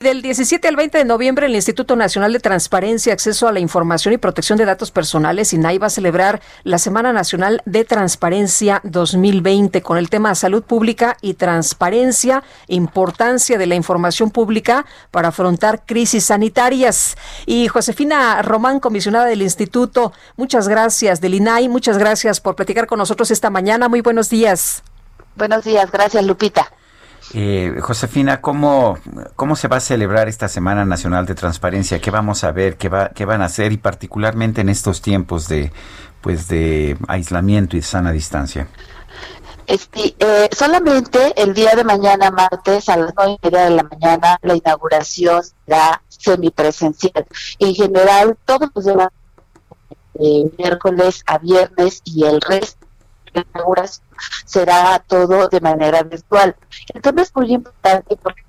Del 17 al 20 de noviembre, el Instituto Nacional de Transparencia, Acceso a la Información y Protección de Datos Personales, INAI, va a celebrar la Semana Nacional de Transparencia 2020 con el tema Salud Pública y Transparencia, importancia de la información pública para afrontar crisis sanitarias. Y Josefina Román, comisionada del Instituto, muchas gracias, del INAI, muchas gracias por platicar con nosotros esta mañana. Muy buenos días. Buenos días, gracias Lupita. Eh, Josefina, ¿cómo, ¿cómo se va a celebrar esta Semana Nacional de Transparencia? ¿Qué vamos a ver? ¿Qué, va, qué van a hacer? Y particularmente en estos tiempos de, pues de aislamiento y sana distancia. Este, eh, solamente el día de mañana, martes, a las nueve y media de la mañana, la inauguración será semipresencial. En general, todos los días, de miércoles a viernes y el resto será todo de manera virtual. Tema es muy importante porque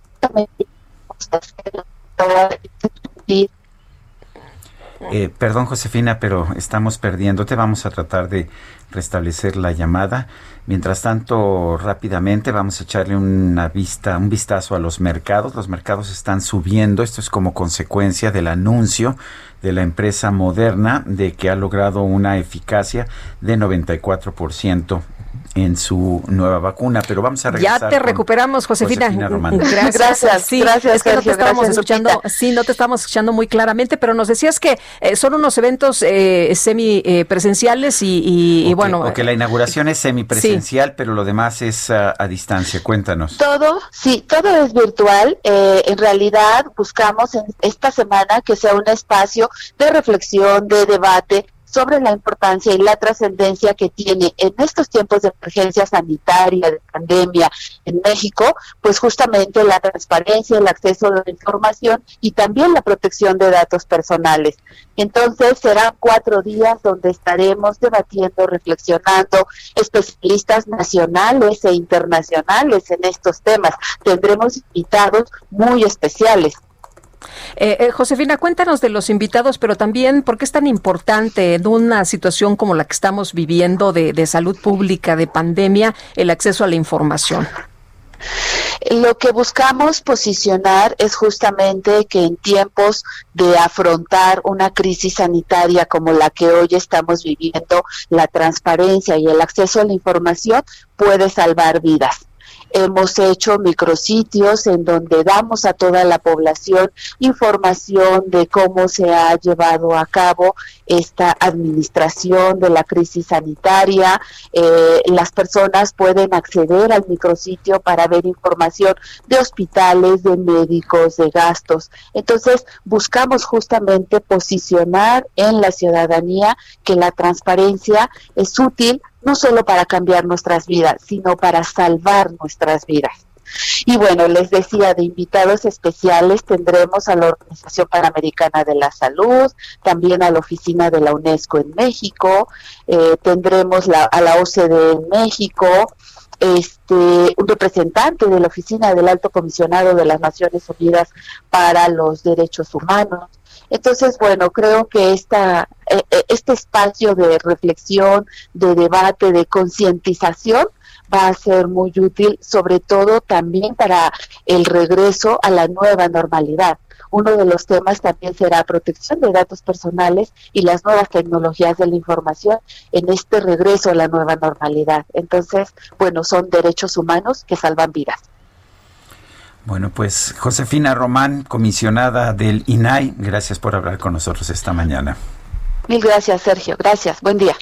eh, perdón, Josefina, pero estamos perdiéndote. Vamos a tratar de restablecer la llamada. Mientras tanto, rápidamente vamos a echarle una vista, un vistazo a los mercados. Los mercados están subiendo. Esto es como consecuencia del anuncio de la empresa Moderna de que ha logrado una eficacia de 94% en su nueva vacuna, pero vamos a regresar. Ya te recuperamos, Josefina. Gracias, gracias, sí, gracias, es que no te estábamos escuchando, sí, no te estamos escuchando muy claramente, pero nos decías que eh, son unos eventos eh, semi eh, presenciales y, bueno. O que la inauguración es semipresencial, pero lo demás es a, distancia. Cuéntanos. Todo, sí, todo es virtual. en realidad buscamos en esta semana que sea un espacio de reflexión, de debate, sobre la importancia y la trascendencia que tiene en estos tiempos de emergencia sanitaria, de pandemia en México, pues justamente la transparencia, el acceso a la información y también la protección de datos personales. Entonces serán cuatro días donde estaremos debatiendo, reflexionando, especialistas nacionales e internacionales en estos temas. Tendremos invitados muy especiales. Eh, eh, Josefina, cuéntanos de los invitados, pero también por qué es tan importante en una situación como la que estamos viviendo de, de salud pública, de pandemia, el acceso a la información. Lo que buscamos posicionar es justamente que en tiempos de afrontar una crisis sanitaria como la que hoy estamos viviendo, la transparencia y el acceso a la información puede salvar vidas. Hemos hecho micrositios en donde damos a toda la población información de cómo se ha llevado a cabo esta administración de la crisis sanitaria. Eh, las personas pueden acceder al micrositio para ver información de hospitales, de médicos, de gastos. Entonces, buscamos justamente posicionar en la ciudadanía que la transparencia es útil no solo para cambiar nuestras vidas, sino para salvar nuestras vidas. Y bueno, les decía, de invitados especiales tendremos a la Organización Panamericana de la Salud, también a la Oficina de la UNESCO en México, eh, tendremos la, a la OCDE en México, este, un representante de la Oficina del Alto Comisionado de las Naciones Unidas para los Derechos Humanos, entonces, bueno, creo que esta, eh, eh, este espacio de reflexión, de debate, de concientización va a ser muy útil, sobre todo también para el regreso a la nueva normalidad. Uno de los temas también será protección de datos personales y las nuevas tecnologías de la información en este regreso a la nueva normalidad. Entonces, bueno, son derechos humanos que salvan vidas. Bueno, pues Josefina Román, comisionada del INAI, gracias por hablar con nosotros esta mañana. Mil gracias, Sergio. Gracias. Buen día.